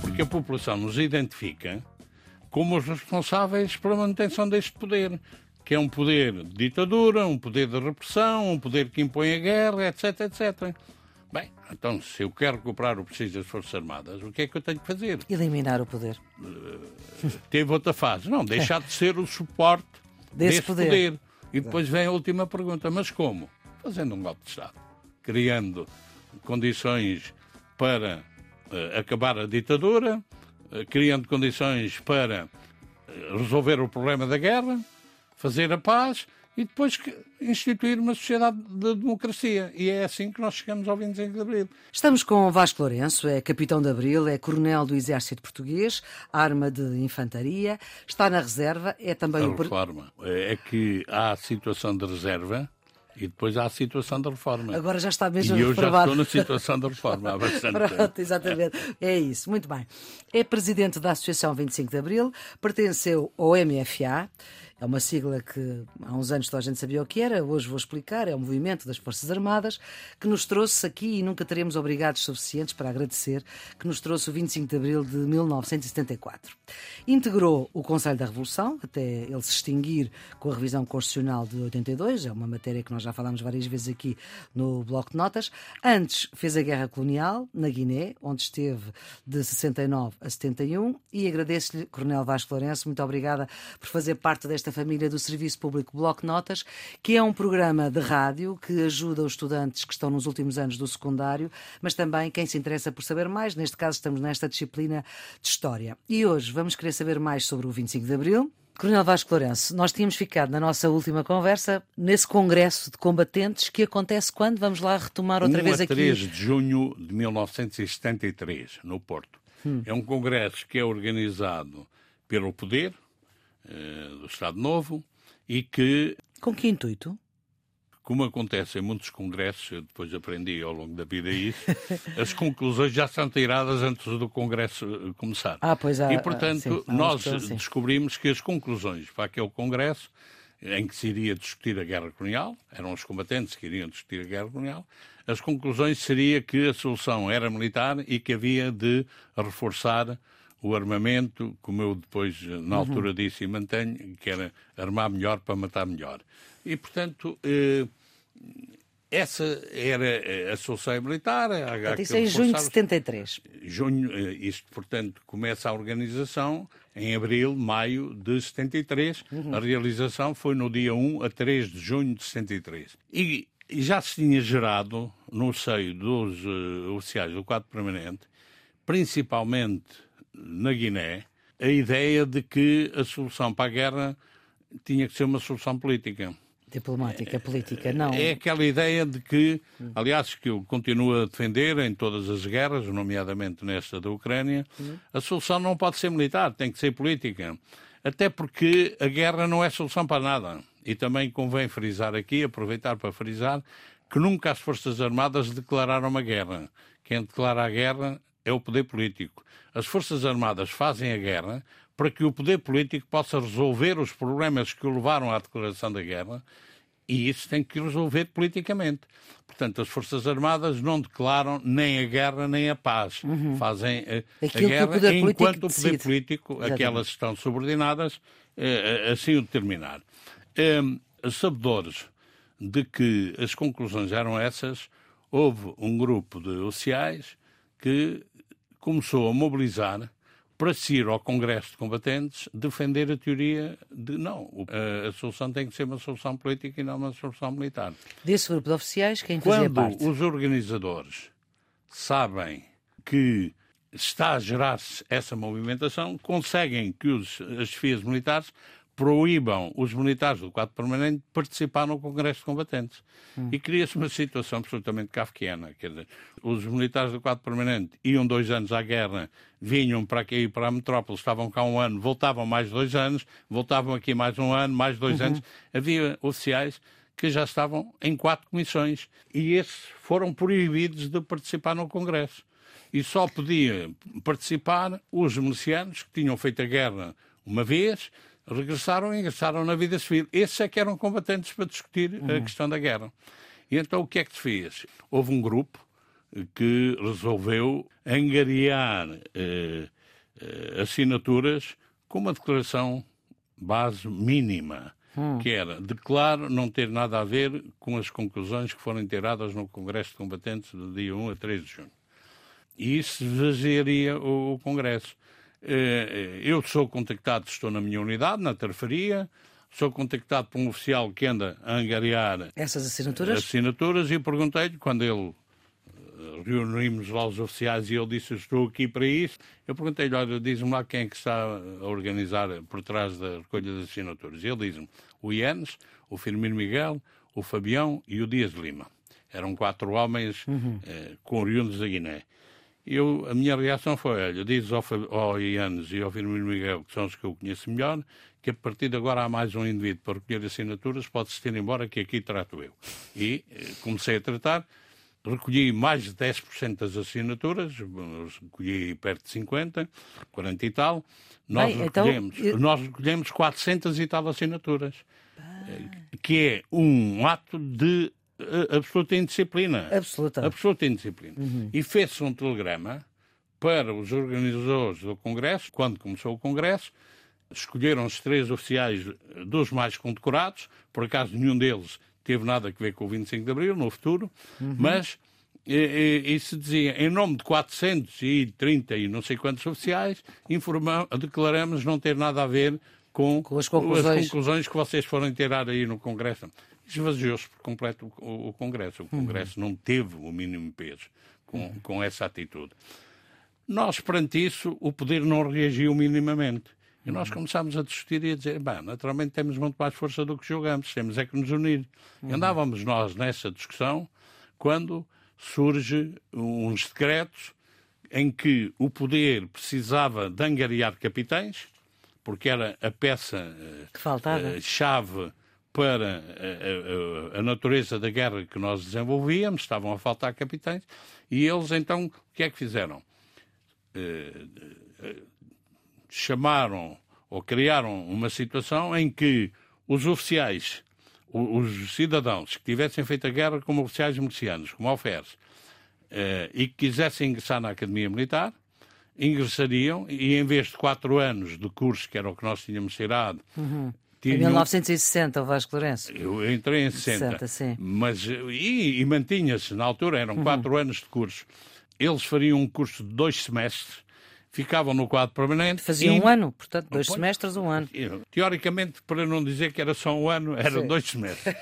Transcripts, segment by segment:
Porque a população nos identifica como os responsáveis pela manutenção deste poder, que é um poder de ditadura, um poder de repressão, um poder que impõe a guerra, etc, etc. Bem, então, se eu quero recuperar o prestígio das Forças Armadas, o que é que eu tenho que fazer? Eliminar o poder. Teve outra fase. Não, deixar de ser o suporte Desse desse poder. poder. E depois vem a última pergunta: mas como? Fazendo um golpe de Estado, criando condições para eh, acabar a ditadura, eh, criando condições para eh, resolver o problema da guerra, fazer a paz e depois que- instituir uma sociedade de democracia. E é assim que nós chegamos ao 25 de Abril. Estamos com Vasco Lourenço, é capitão de Abril, é coronel do Exército Português, arma de infantaria, está na reserva, é também A o... reforma é que há a situação de reserva e depois há a situação de reforma. Agora já está mesmo e eu já reprovado. estou na situação de reforma há bastante tempo. Pronto, exatamente. É isso, muito bem. É presidente da Associação 25 de Abril, pertenceu ao MFA, é uma sigla que há uns anos toda a gente sabia o que era, hoje vou explicar, é o movimento das Forças Armadas, que nos trouxe aqui, e nunca teremos obrigados suficientes para agradecer, que nos trouxe o 25 de Abril de 1974. Integrou o Conselho da Revolução, até ele se extinguir com a revisão constitucional de 82, é uma matéria que nós já falámos várias vezes aqui no Bloco de Notas. Antes fez a Guerra Colonial na Guiné, onde esteve de 69 a 71, e agradeço-lhe, Coronel Vasco Lourenço, muito obrigada por fazer parte desta família do Serviço Público Bloco Notas, que é um programa de rádio que ajuda os estudantes que estão nos últimos anos do secundário, mas também quem se interessa por saber mais, neste caso estamos nesta disciplina de História. E hoje vamos querer saber mais sobre o 25 de Abril, Coronel Vasco Lourenço, nós tínhamos ficado na nossa última conversa nesse congresso de combatentes que acontece quando? Vamos lá retomar outra 1 vez a aqui. 3 de junho de 1973, no Porto. Hum. É um congresso que é organizado pelo Poder do Estado Novo e que, Com que intuito? como acontece em muitos congressos, eu depois aprendi ao longo da vida isso, as conclusões já são tiradas antes do congresso eh, começar. Ah, pois há- e, portanto, sim, nós assim. descobrimos que as conclusões para aquele congresso, em que se iria discutir a guerra colonial, eram os combatentes que iriam discutir a guerra colonial, as conclusões seria que a solução era militar e que havia de reforçar o armamento, como eu depois, na Uhum. altura, disse e mantenho, que era armar melhor para matar melhor. E, portanto, eh, essa era a solução militar. Portanto, isso é em junho de reforçar os- 73. junho, eh, isto, portanto, começa a organização em abril, maio de 73. A realização foi no dia 1 a 3 de junho de 73. E, já se tinha gerado, no seio dos eh, oficiais do quadro permanente, principalmente na Guiné, a ideia de que a solução para a guerra tinha que ser uma solução política. Diplomática, política, não. É aquela ideia de que, aliás, que eu continuo a defender em todas as guerras, nomeadamente nesta da Ucrânia, a solução não pode ser militar, tem que ser política. Até porque a guerra não é solução para nada. E também convém frisar aqui, aproveitar para frisar, que nunca as Forças Armadas declararam uma guerra. Quem declara a guerra é o poder político. As Forças Armadas fazem a guerra para que o poder político possa resolver os problemas que o levaram à declaração da guerra e isso tem que resolver politicamente. Portanto, as Forças Armadas não declaram nem a guerra nem a paz. Fazem a, Uhum. Aquilo que o guerra político enquanto o poder político, Exatamente. aquelas que estão subordinadas, eh, assim o determinar. Eh, sabedores de que as conclusões eram essas, houve um grupo de oficiais que começou a mobilizar para se ir ao Congresso de Combatentes defender a teoria de não, a, a solução tem que ser uma solução política e não uma solução militar. Desse grupo de oficiais, quem fazia Quando parte? os organizadores sabem que está a gerar-se essa movimentação, conseguem que os, as chefias militares proíbam os militares do quadro permanente de participar no Congresso de Combatentes. Hum. E cria-se uma situação absolutamente kafkiana. Quer dizer, os militares do quadro permanente iam dois anos à guerra, vinham para aqui, para a metrópole, estavam cá um ano, voltavam mais dois anos, voltavam aqui mais um ano, mais dois anos. Havia oficiais que já estavam em quatro comissões e esses foram proibidos de participar no Congresso. E só podiam participar os milicianos que tinham feito a guerra uma vez, regressaram e ingressaram na vida civil. Esses é que eram combatentes para discutir uhum. a questão da guerra. E então o que é que se fez? Houve um grupo que resolveu angariar eh, eh, assinaturas com uma declaração base mínima, hum. que era declaro não ter nada a ver com as conclusões que foram tiradas no Congresso de Combatentes do dia 1 a 3 de junho. E isso esvaziaria o, o Congresso. Eh, eu sou contactado, estou na minha unidade, na terfaria, sou contactado por um oficial que anda a angariar essas assinaturas, assinaturas e perguntei-lhe, quando ele reunimos lá os oficiais e ele disse: Estou aqui para isso. Eu perguntei-lhe: Olha, diz-me lá quem é que está a organizar por trás da recolha das assinaturas. E ele diz-me: O Ianes, o Firmino Miguel, o Fabião e o Dias de Lima. Eram quatro homens uhum. eh, com oriundos da Guiné. Eu, a minha reação foi: Olha, diz ao, ao Ianes e ao Firmino Miguel, que são os que eu conheço melhor, que a partir de agora há mais um indivíduo para recolher assinaturas, pode-se ter embora, que aqui trato eu. E eh, comecei a tratar recolhi mais de 10% das assinaturas, recolhi perto de 50, 40 e tal. Nós, Bem, então, recolhemos, eu... nós recolhemos 400 e tal assinaturas, Bem. que é um ato de absoluta indisciplina. Absoluta. Absoluta indisciplina. Uhum. E fez-se um telegrama para os organizadores do Congresso, quando começou o Congresso, escolheram os três oficiais dos mais condecorados, por acaso nenhum deles teve nada a ver com o 25 de Abril, no futuro, uhum. mas e, e, e, se dizia, em nome de 430 e não sei quantos oficiais, informamos, declaramos não ter nada a ver com, com as, conclusões. as, conclusões. que vocês foram tirar aí no Congresso. Esvaziou-se por completo o, o, Congresso. O uhum. Congresso uhum. não teve o mínimo peso com, uhum. com essa atitude. Nós, perante isso, o poder não reagiu minimamente. E nós começámos a discutir e a dizer, bem, naturalmente temos muito mais força do que julgamos, temos é que nos unir. Uhum. Andávamos nós nessa discussão quando surge uns decretos em que o poder precisava de angariar capitães, porque era a peça uh, chave para a, a, a, natureza da guerra que nós desenvolvíamos, estavam a faltar capitães, e eles então o que é que fizeram? Uh, chamaram ou criaram uma situação em que os oficiais, os cidadãos que tivessem feito a guerra como oficiais milicianos, como alferes, eh, e que quisessem ingressar na Academia Militar, ingressariam e em vez de quatro anos de curso, que era o que nós tínhamos tirado, uhum. Em 1960, o Vasco Lourenço. Eu entrei em 60. 60 sim. Mas, e, e mantinha-se, na altura, eram uhum. quatro anos de curso. Eles fariam um curso de dois semestres ficavam no quadro permanente. Faziam e... um ano, portanto, dois semestres, um ano. Teoricamente, para não dizer que era só um ano, eram Sim. dois semestres.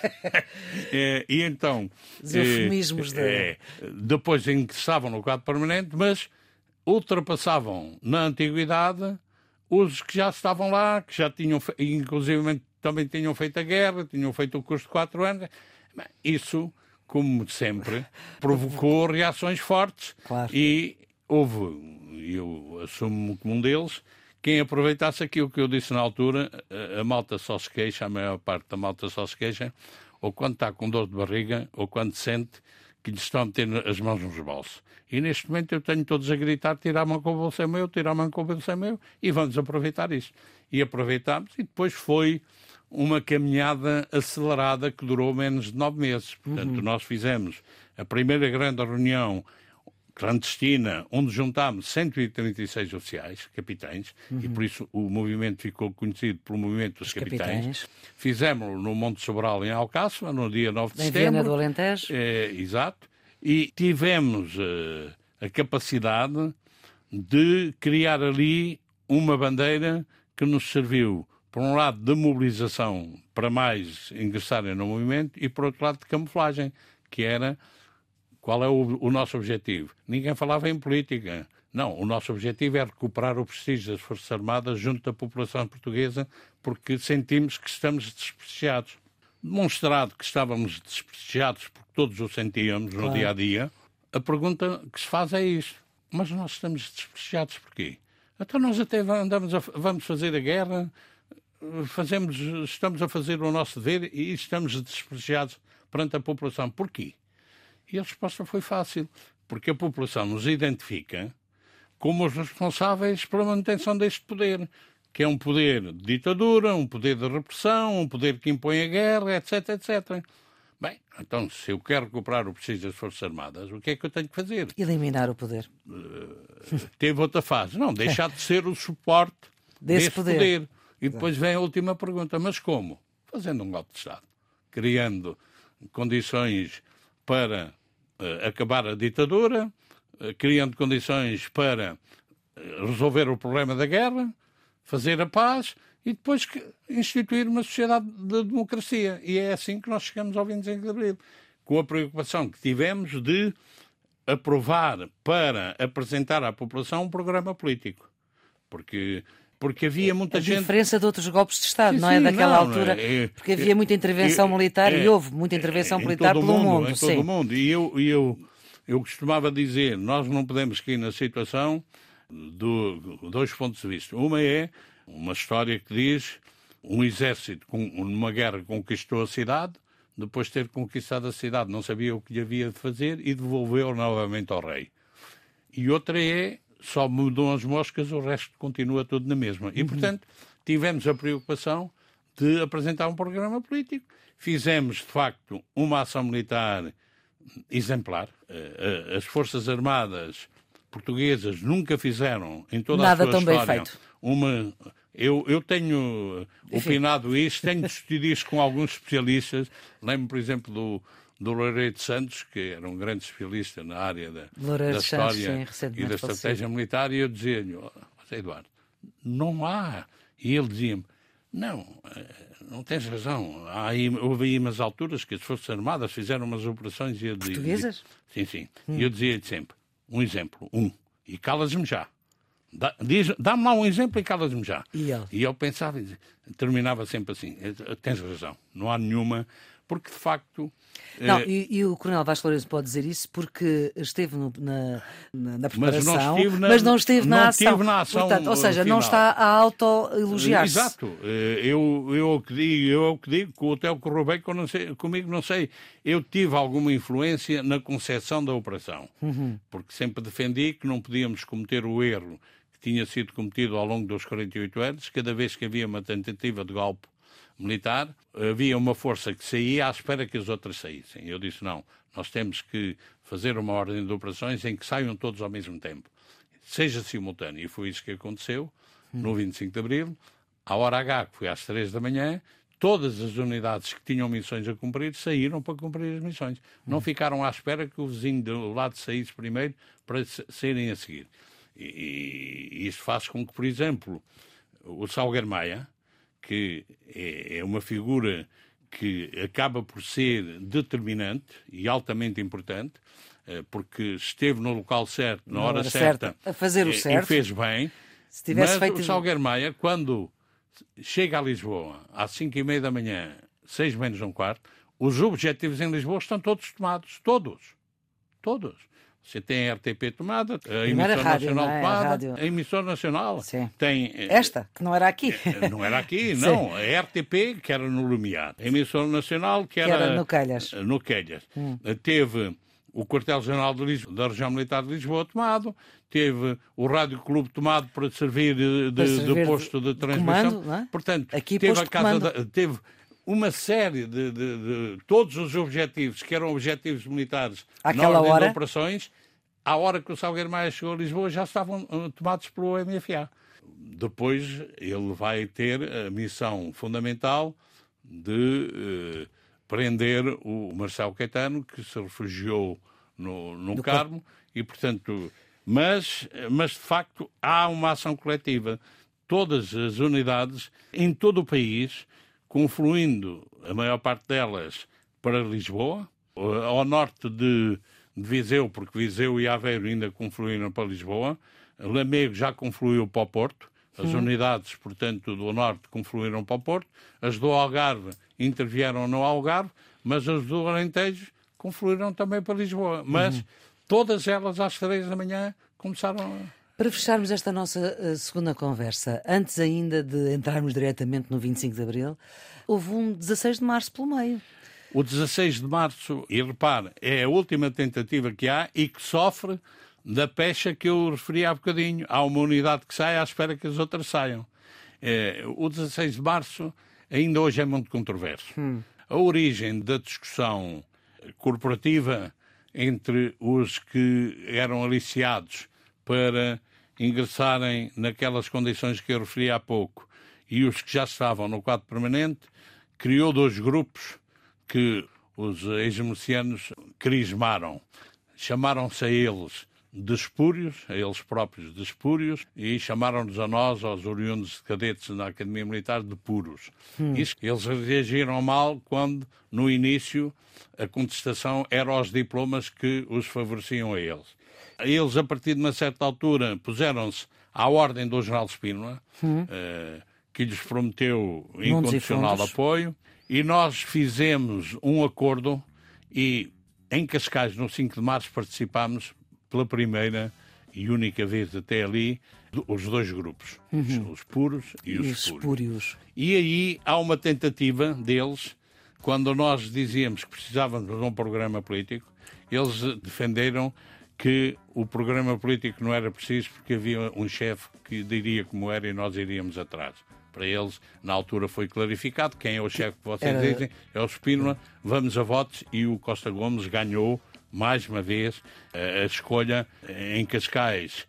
é, e então. Os eufemismos é, da. depois ingressavam no quadro permanente, mas ultrapassavam na antiguidade os que já estavam lá, que já tinham, inclusive também tinham feito a guerra, tinham feito o curso de quatro anos. Isso, como sempre, provocou reações fortes claro. e houve eu assumo como um deles, quem aproveitasse aquilo que eu disse na altura, a malta só se queixa, a maior parte da malta só se queixa, ou quando está com dor de barriga, ou quando sente que lhe estão a meter as mãos nos bolsos. E neste momento eu tenho todos a gritar: tira a mão com o bolso é meu, tira a mão com o bolso é meu, e vamos aproveitar isso. E aproveitámos, e depois foi uma caminhada acelerada que durou menos de nove meses. Portanto, uhum. nós fizemos a primeira grande reunião clandestina, onde juntámos 136 oficiais, capitães, uhum. e por isso o movimento ficou conhecido pelo movimento dos capitães. capitães. Fizemos-lo no Monte Sobral, em Alcácer, no dia 9 de em setembro. Em Viana do Alentejo. É, exato. E tivemos uh, a capacidade de criar ali uma bandeira que nos serviu, por um lado, de mobilização para mais ingressarem no movimento e, por outro lado, de camuflagem, que era qual é o, o, nosso objetivo? Ninguém falava em política. Não, o nosso objetivo é recuperar o prestígio das Forças Armadas junto da população portuguesa, porque sentimos que estamos desprestigiados. Demonstrado que estávamos desprestigiados, porque todos o sentíamos no claro. dia a dia, a pergunta que se faz é isto: mas nós estamos desprestigiados porquê? Então nós até andamos a, vamos fazer a guerra, fazemos, estamos a fazer o nosso dever e estamos desprestigiados perante a população. Porquê? E a resposta foi fácil, porque a população nos identifica como os responsáveis pela manutenção deste poder, que é um poder de ditadura, um poder de repressão, um poder que impõe a guerra, etc, etc. Bem, então, se eu quero recuperar o prestígio das Forças Armadas, o que é que eu tenho que fazer? Eliminar o poder. Uh, teve outra fase. Não, deixar de ser o suporte desse, desse poder. poder. E depois vem a última pergunta, mas como? Fazendo um golpe de Estado, criando condições para uh, acabar a ditadura, uh, criando condições para resolver o problema da guerra, fazer a paz e depois instituir uma sociedade de democracia. E é assim que nós chegamos ao 25 de Abril, com a preocupação que tivemos de aprovar para apresentar à população um programa político. Porque porque havia muita a gente. A diferença de outros golpes de Estado, sim, não é? Daquela não, altura. É, porque havia muita intervenção é, militar é, e houve muita intervenção militar pelo mundo. mundo em sim. todo o mundo. E eu, eu, eu costumava dizer: nós não podemos cair na situação de dois pontos de vista. Uma é uma história que diz um exército numa guerra conquistou a cidade, depois de ter conquistado a cidade não sabia o que lhe havia de fazer e devolveu novamente ao rei. E outra é só mudam as moscas, o resto continua tudo na mesma. E, uhum. portanto, tivemos a preocupação de apresentar um programa político. Fizemos, de facto, uma ação militar exemplar. Eh, eh, as Forças Armadas portuguesas nunca fizeram, em toda Nada a sua tão história, bem feito. uma eu, eu tenho Enfim. opinado isso, tenho discutido isso com alguns especialistas. Lembro, por exemplo, do, do Loureiro Santos, que era um grande especialista na área da, da história sim, e da estratégia militar, e eu dizia-lhe, oh, Eduardo, não há. E ele dizia-me, não, eh, não tens razão. Aí, houve aí umas alturas que as Forças Armadas fizeram umas operações... E eu Portuguesas? Sim, sim. Hum. E eu dizia-lhe sempre, um exemplo, um, e calas-me já. Dá-me lá um exemplo e calas-me já. E, ele? e eu pensava, terminava sempre assim: tens razão, não há nenhuma, porque de facto. Não, eh, e, e, o Coronel Vasco Lourenço pode dizer isso porque esteve no, na, na, na, preparação, mas não esteve na, mas não esteve na, ação. na ação. Portanto, ou seja, final. não está a auto-elogiar-se. Exato. Eh, eu, eu, que digo, eu que digo que o hotel correu bem não comigo, não sei. Eu tive alguma influência na concepção da operação, uhum. porque sempre defendi que não podíamos cometer o erro tinha sido cometido ao longo dos 48 anos, cada vez que havia uma tentativa de golpe militar, havia uma força que saía à espera que as outras saíssem. Eu disse: não, nós temos que fazer uma ordem de operações em que saiam todos ao mesmo tempo, seja simultâneo. E foi isso que aconteceu no 25 de abril, à hora H, que foi às 3 da manhã. Todas as unidades que tinham missões a cumprir saíram para cumprir as missões. Não ficaram à espera que o vizinho do lado saísse primeiro para serem a seguir. E, isso faz com que, por exemplo, o Salgueiro Maia, que é, é uma figura que acaba por ser determinante e altamente importante, eh, porque esteve no local certo, na, hora, hora certa, certa, a fazer o certo, e fez bem. Se tivesse mas feito... o Salgueiro Maia, quando chega a Lisboa às 5 e meia da manhã, 6 menos um quarto, os objetivos em Lisboa estão todos tomados. Todos. Todos. Você tem a RTP tomada, a emissora rádio, nacional é? tomada, a, a emissora nacional Sim. tem eh, esta que não era aqui, eh, não era aqui, não, a RTP que era no Lumiar, a emissora nacional que era, que era no Calhas, eh, no Calhas. Hum. teve o quartel-general da região militar de Lisboa tomado, teve o Rádio Clube tomado para servir de, para servir de posto de, de transmissão. Comando, é? Portanto, aqui teve a casa da, teve uma série de, de, de, todos os objetivos, que eram objetivos militares Àquela na ordem hora? de operações, à hora que o Salgueiro Maia chegou a Lisboa, já estavam uh, tomados pelo MFA. Depois ele vai ter a missão fundamental de uh, prender o Marcelo Caetano, que se refugiou no, no Carmo, e portanto, mas, mas de facto há uma ação coletiva. Todas as unidades em todo o país confluindo a maior parte delas para Lisboa, ao norte de, de Viseu, porque Viseu e Aveiro ainda confluíram para Lisboa, Lamego já confluiu para o Porto, as hum. unidades, portanto, do norte confluíram para o Porto, as do Algarve intervieram no Algarve, mas as do Alentejo confluíram também para Lisboa. Mas uhum. todas elas às três da manhã começaram a para fecharmos esta nossa uh, segunda conversa, antes ainda de entrarmos diretamente no 25 de Abril, houve um 16 de Março pelo meio. O 16 de Março, e repare, é a última tentativa que há e que sofre da pecha que eu referi há bocadinho. Há uma unidade que sai à espera que as outras saiam. É, o 16 de março ainda hoje é muito controverso. Hum. A origem da discussão corporativa entre os que eram aliciados para ingressarem naquelas condições que eu referi há pouco e os que já estavam no quadro permanente, criou dois grupos que os ex-mercianos crismaram. Chamaram-se a eles de espúrios, a eles próprios de espúrios, e chamaram-nos a nós, aos oriundos de cadetes na Academia Militar, de puros. Hum. Isso, eles reagiram mal quando, no início, a contestação era aos diplomas que os favoreciam a eles. Eles, a partir de uma certa altura, puseram-se à ordem do General Espínola, hum. uh, que lhes prometeu incondicional apoio, e nós fizemos um acordo e em Cascais, no 5 de março, participámos pela primeira e única vez até ali os dois grupos, uhum. os puros e, e os espúrios. E aí há uma tentativa deles, quando nós dizíamos que precisávamos de um programa político, eles defenderam que o programa político não era preciso porque havia um chefe que diria como era e nós iríamos atrás. Para eles, na altura, foi clarificado quem é o chefe que vocês era... dizem, é o Spínola, vamos a votos e o Costa Gomes ganhou mais uma vez, a escolha em Cascais,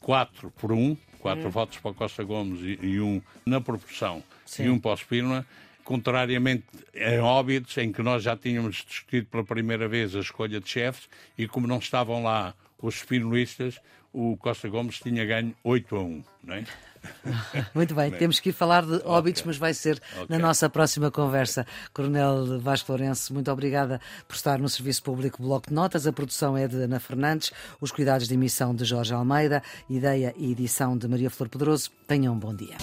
4 por 1, 4 hum. votos para Costa Gomes e, e um na proporção, Sim. e um para o Espírito, contrariamente em Óbidos, em que nós já tínhamos discutido pela primeira vez a escolha de chefes, e como não estavam lá os espinolistas, o Costa Gomes tinha ganho 8 a 1, não é? Muito bem, temos que ir falar de óbitos, okay. mas vai ser okay. na nossa próxima conversa. Coronel Vasco Lourenço, muito obrigada por estar no Serviço Público Bloco de Notas. A produção é de Ana Fernandes, os cuidados de emissão de Jorge Almeida, ideia e edição de Maria Flor Pedroso. Tenham um bom dia.